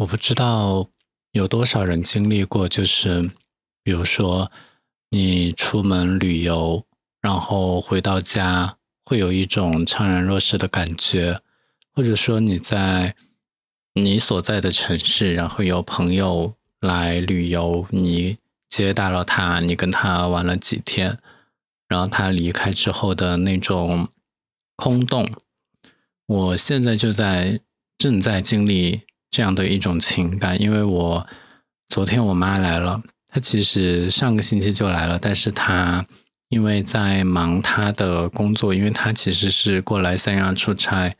我不知道有多少人经历过，就是比如说你出门旅游，然后回到家会有一种怅然若失的感觉，或者说你在你所在的城市，然后有朋友来旅游，你接待了他，你跟他玩了几天，然后他离开之后的那种空洞，我现在就在正在经历。这样的一种情感，因为我昨天我妈来了，她其实上个星期就来了，但是她因为在忙她的工作，因为她其实是过来三亚出差，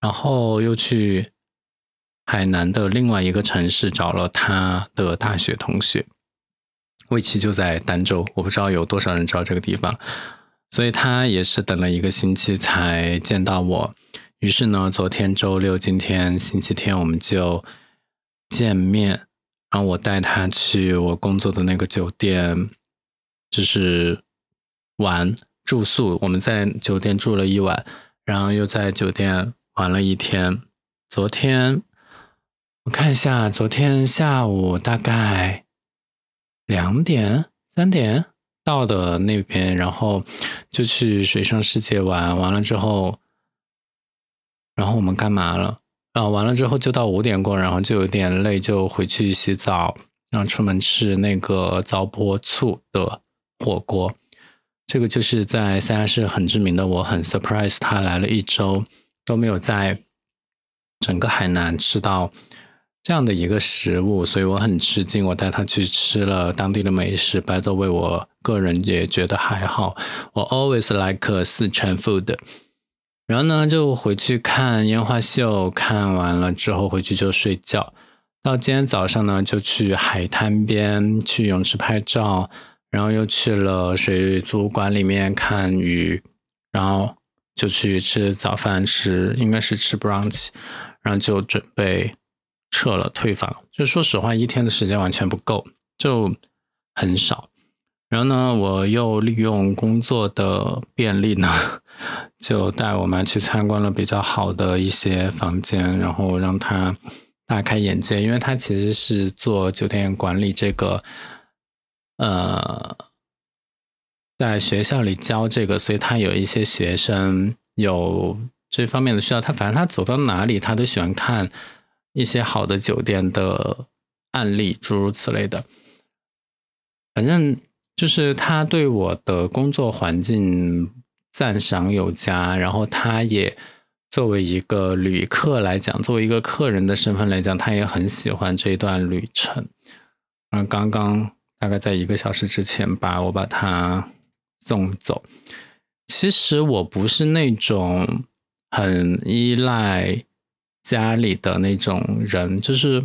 然后又去海南的另外一个城市找了她的大学同学，魏琪就在儋州，我不知道有多少人知道这个地方，所以她也是等了一个星期才见到我。于是呢，昨天周六，今天星期天，我们就见面。然后我带他去我工作的那个酒店，就是玩住宿。我们在酒店住了一晚，然后又在酒店玩了一天。昨天我看一下，昨天下午大概两点、三点到的那边，然后就去水上世界玩。完了之后。然后我们干嘛了？啊，完了之后就到五点过，然后就有点累，就回去洗澡，然后出门吃那个糟粕醋的火锅。这个就是在三亚市很知名的，我很 surprise，他来了一周都没有在整个海南吃到这样的一个食物，所以我很吃惊。我带他去吃了当地的美食，白粥为我个人也觉得还好。我 always like 四川 food。然后呢，就回去看烟花秀，看完了之后回去就睡觉。到今天早上呢，就去海滩边去泳池拍照，然后又去了水族馆里面看鱼，然后就去吃早饭，吃应该是吃 brunch，然后就准备撤了退房。就说实话，一天的时间完全不够，就很少。然后呢，我又利用工作的便利呢，就带我妈去参观了比较好的一些房间，然后让她大开眼界。因为她其实是做酒店管理这个，呃，在学校里教这个，所以她有一些学生有这方面的需要。她反正她走到哪里，她都喜欢看一些好的酒店的案例，诸如此类的。反正。就是他对我的工作环境赞赏有加，然后他也作为一个旅客来讲，作为一个客人的身份来讲，他也很喜欢这一段旅程。嗯，刚刚大概在一个小时之前吧，我把他送走。其实我不是那种很依赖家里的那种人，就是。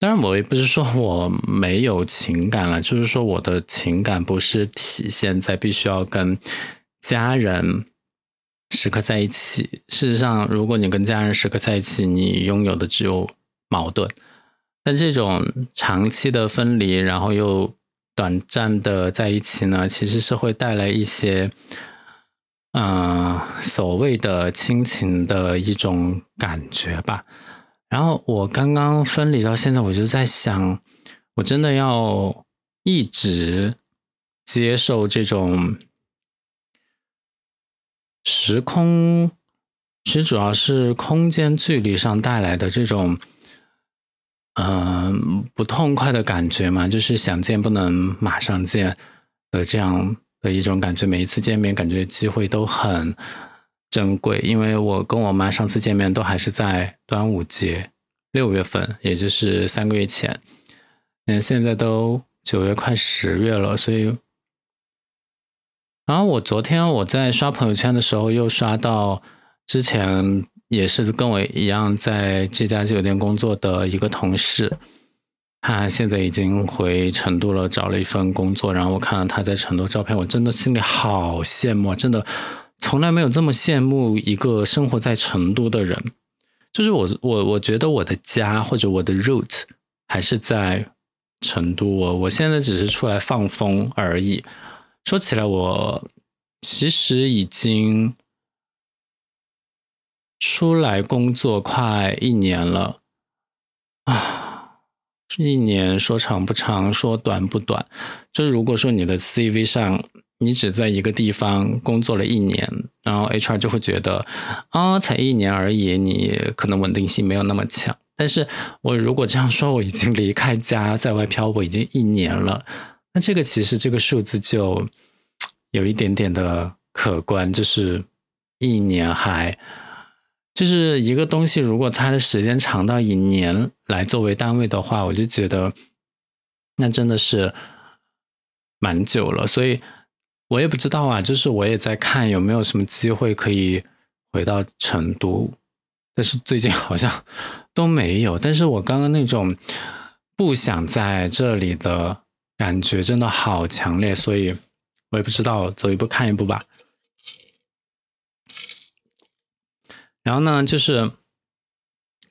当然，我也不是说我没有情感了，就是说我的情感不是体现在必须要跟家人时刻在一起。事实上，如果你跟家人时刻在一起，你拥有的只有矛盾。但这种长期的分离，然后又短暂的在一起呢，其实是会带来一些，嗯，所谓的亲情的一种感觉吧。然后我刚刚分离到现在，我就在想，我真的要一直接受这种时空，其实主要是空间距离上带来的这种，嗯，不痛快的感觉嘛，就是想见不能马上见的这样的一种感觉。每一次见面，感觉机会都很。珍贵，因为我跟我妈上次见面都还是在端午节六月份，也就是三个月前。嗯，现在都九月快十月了，所以，然后我昨天我在刷朋友圈的时候，又刷到之前也是跟我一样在这家酒店工作的一个同事，他现在已经回成都了，找了一份工作。然后我看到他在成都照片，我真的心里好羡慕，真的。从来没有这么羡慕一个生活在成都的人，就是我，我我觉得我的家或者我的 root 还是在成都，我我现在只是出来放风而已。说起来，我其实已经出来工作快一年了，啊，一年说长不长，说短不短。就如果说你的 CV 上你只在一个地方工作了一年，然后 HR 就会觉得啊，才一年而已，你可能稳定性没有那么强。但是我如果这样说，我已经离开家在外漂泊已经一年了，那这个其实这个数字就有一点点的可观，就是一年还就是一个东西，如果它的时间长到以年来作为单位的话，我就觉得那真的是蛮久了。所以我也不知道啊，就是我也在看有没有什么机会可以回到成都。但是最近好像都没有，但是我刚刚那种不想在这里的感觉真的好强烈，所以我也不知道走一步看一步吧。然后呢，就是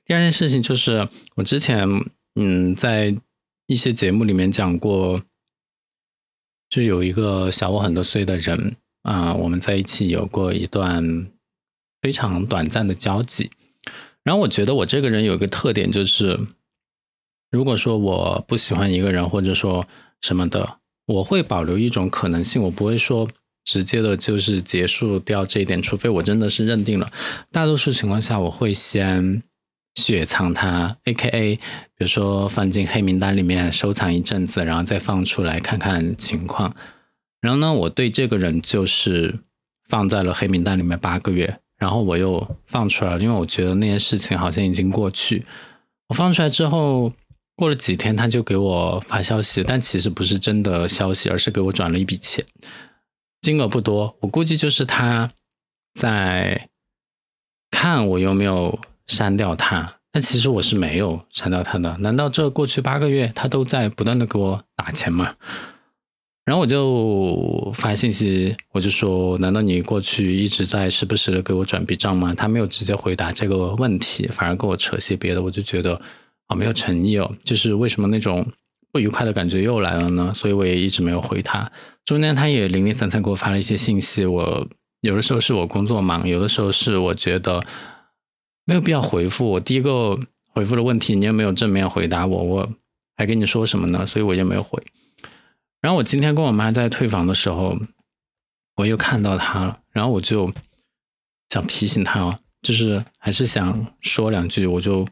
第二件事情，就是我之前嗯在一些节目里面讲过，就有一个小我很多岁的人啊，我们在一起有过一段非常短暂的交集。然后我觉得我这个人有一个特点，就是如果说我不喜欢一个人或者说什么的，我会保留一种可能性，我不会说直接的就是结束掉这一点，除非我真的是认定了。大多数情况下，我会先雪藏它，A.K.A. 比如说放进黑名单里面收藏一阵子，然后再放出来看看情况。然后呢，我对这个人就是放在了黑名单里面八个月。然后我又放出来了，因为我觉得那件事情好像已经过去。我放出来之后，过了几天他就给我发消息，但其实不是真的消息，而是给我转了一笔钱，金额不多，我估计就是他在看我有没有删掉他。但其实我是没有删掉他的。难道这过去八个月他都在不断的给我打钱吗？然后我就发信息，我就说：“难道你过去一直在时不时的给我转笔账吗？”他没有直接回答这个问题，反而跟我扯些别的，我就觉得啊没有诚意哦。就是为什么那种不愉快的感觉又来了呢？所以我也一直没有回他。中间他也零零散散给我发了一些信息，我有的时候是我工作忙，有的时候是我觉得没有必要回复。我第一个回复的问题，你有没有正面回答我？我还跟你说什么呢？所以我就没有回。然后我今天跟我妈在退房的时候，我又看到他了，然后我就想提醒他哦，就是还是想说两句，我就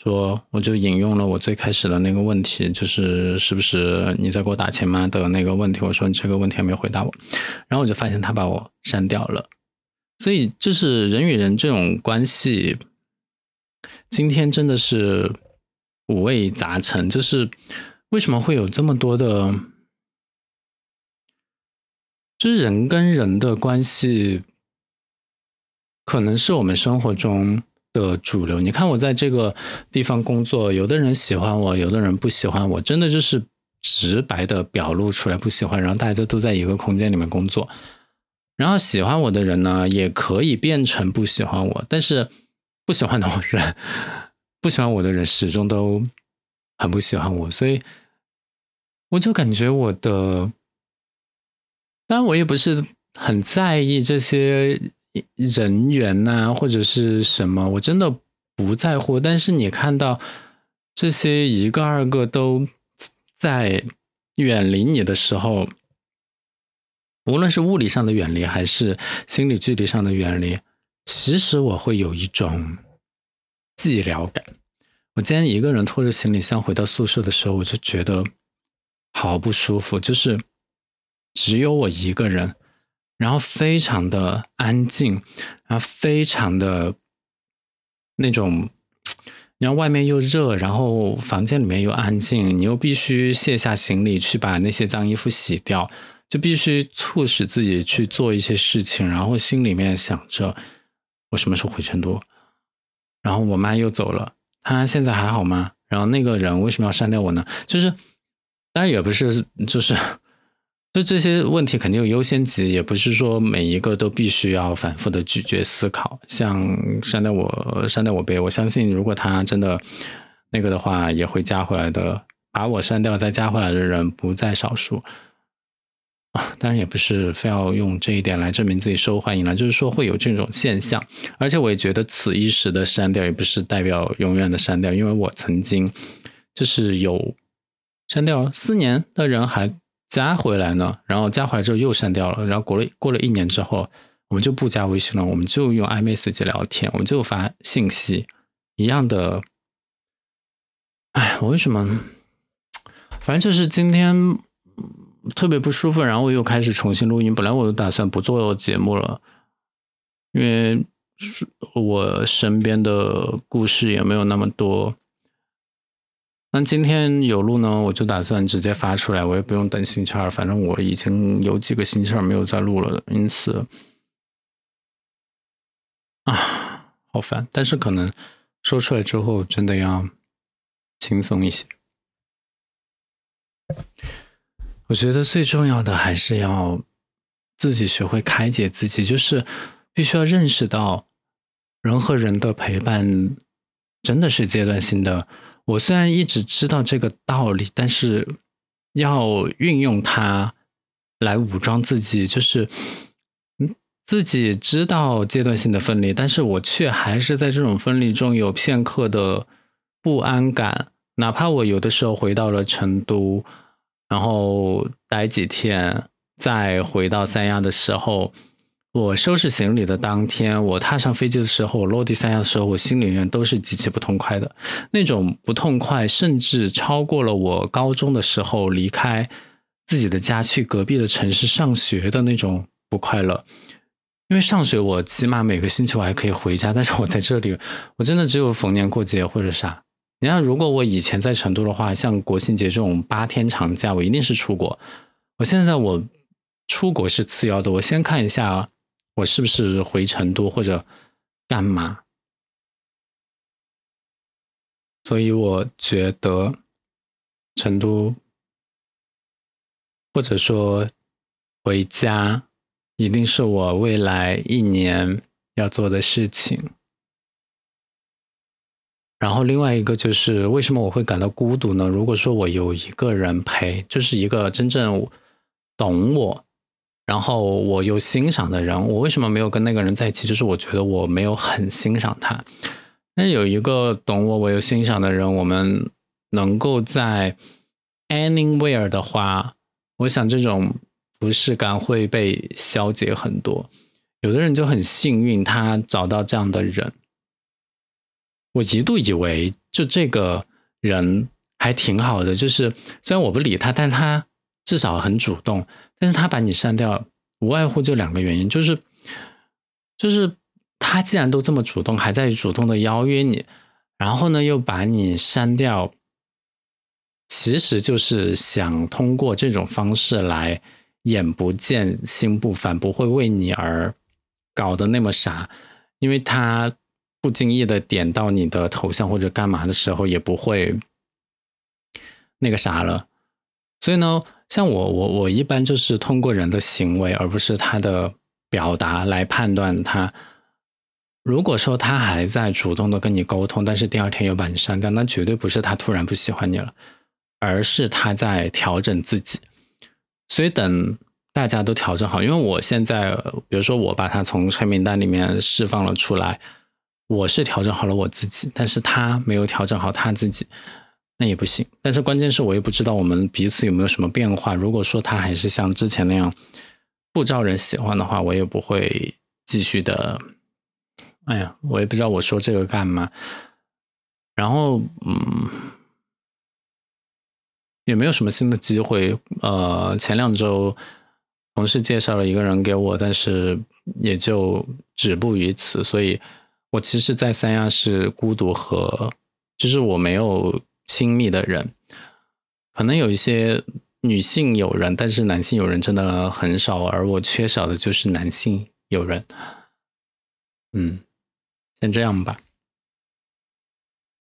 说，我就引用了我最开始的那个问题，就是是不是你在给我打钱吗的那个问题，我说你这个问题还没回答我，然后我就发现他把我删掉了，所以就是人与人这种关系，今天真的是五味杂陈，就是为什么会有这么多的。就是人跟人的关系，可能是我们生活中的主流。你看，我在这个地方工作，有的人喜欢我，有的人不喜欢我，真的就是直白的表露出来不喜欢。然后大家都在一个空间里面工作，然后喜欢我的人呢，也可以变成不喜欢我。但是不喜欢的人，不喜欢我的人始终都很不喜欢我，所以我就感觉我的。当然，我也不是很在意这些人员呐，或者是什么，我真的不在乎。但是你看到这些一个二个都在远离你的时候，无论是物理上的远离，还是心理距离上的远离，其实我会有一种寂寥感。我今天一个人拖着行李箱回到宿舍的时候，我就觉得好不舒服，就是。只有我一个人，然后非常的安静，然后非常的那种，然后外面又热，然后房间里面又安静，你又必须卸下行李去把那些脏衣服洗掉，就必须促使自己去做一些事情，然后心里面想着我什么时候回成都，然后我妈又走了，她现在还好吗？然后那个人为什么要删掉我呢？就是，当然也不是，就是。就这些问题肯定有优先级，也不是说每一个都必须要反复的咀嚼思考。像删掉我，删掉我呗，我相信如果他真的那个的话，也会加回来的。把我删掉再加回来的人不在少数。啊，当然也不是非要用这一点来证明自己受欢迎了，就是说会有这种现象。而且我也觉得此一时的删掉也不是代表永远的删掉，因为我曾经就是有删掉四年的人还加回来呢，然后加回来之后又删掉了，然后过了过了一年之后，我们就不加微信了，我们就用 iMessage 聊天，我们就发信息一样的。哎，我为什么？反正就是今天。特别不舒服，然后我又开始重新录音。本来我打算不做节目了，因为我身边的故事也没有那么多。那今天有录呢，我就打算直接发出来，我也不用等星期二。反正我已经有几个星期二没有再录了，因此啊，好烦。但是可能说出来之后，真的要轻松一些。我觉得最重要的还是要自己学会开解自己，就是必须要认识到人和人的陪伴真的是阶段性的。我虽然一直知道这个道理，但是要运用它来武装自己，就是，自己知道阶段性的分离，但是我却还是在这种分离中有片刻的不安感，哪怕我有的时候回到了成都。然后待几天，再回到三亚的时候，我收拾行李的当天，我踏上飞机的时候，我落地三亚的时候，我心里面都是极其不痛快的。那种不痛快，甚至超过了我高中的时候离开自己的家去隔壁的城市上学的那种不快乐。因为上学，我起码每个星期我还可以回家，但是我在这里，我真的只有逢年过节或者啥。你看，如果我以前在成都的话，像国庆节这种八天长假，我一定是出国。我现在我出国是次要的，我先看一下我是不是回成都或者干嘛。所以我觉得成都或者说回家，一定是我未来一年要做的事情。然后另外一个就是为什么我会感到孤独呢？如果说我有一个人陪，就是一个真正懂我，然后我又欣赏的人，我为什么没有跟那个人在一起？就是我觉得我没有很欣赏他。但是有一个懂我，我又欣赏的人，我们能够在 anywhere 的话，我想这种不适感会被消解很多。有的人就很幸运，他找到这样的人。我一度以为，就这个人还挺好的，就是虽然我不理他，但他至少很主动。但是他把你删掉，无外乎就两个原因，就是就是他既然都这么主动，还在主动的邀约你，然后呢又把你删掉，其实就是想通过这种方式来眼不见心不烦，不会为你而搞得那么傻，因为他。不经意的点到你的头像或者干嘛的时候，也不会那个啥了。所以呢，像我我我一般就是通过人的行为，而不是他的表达来判断他。如果说他还在主动的跟你沟通，但是第二天又把你删掉，那绝对不是他突然不喜欢你了，而是他在调整自己。所以等大家都调整好，因为我现在，比如说我把他从黑名单里面释放了出来。我是调整好了我自己，但是他没有调整好他自己，那也不行。但是关键是我也不知道我们彼此有没有什么变化。如果说他还是像之前那样不招人喜欢的话，我也不会继续的。哎呀，我也不知道我说这个干嘛。然后，嗯，也没有什么新的机会。呃，前两周同事介绍了一个人给我，但是也就止步于此，所以。我其实，在三亚是孤独和，就是我没有亲密的人，可能有一些女性友人，但是男性友人真的很少，而我缺少的就是男性友人。嗯，先这样吧。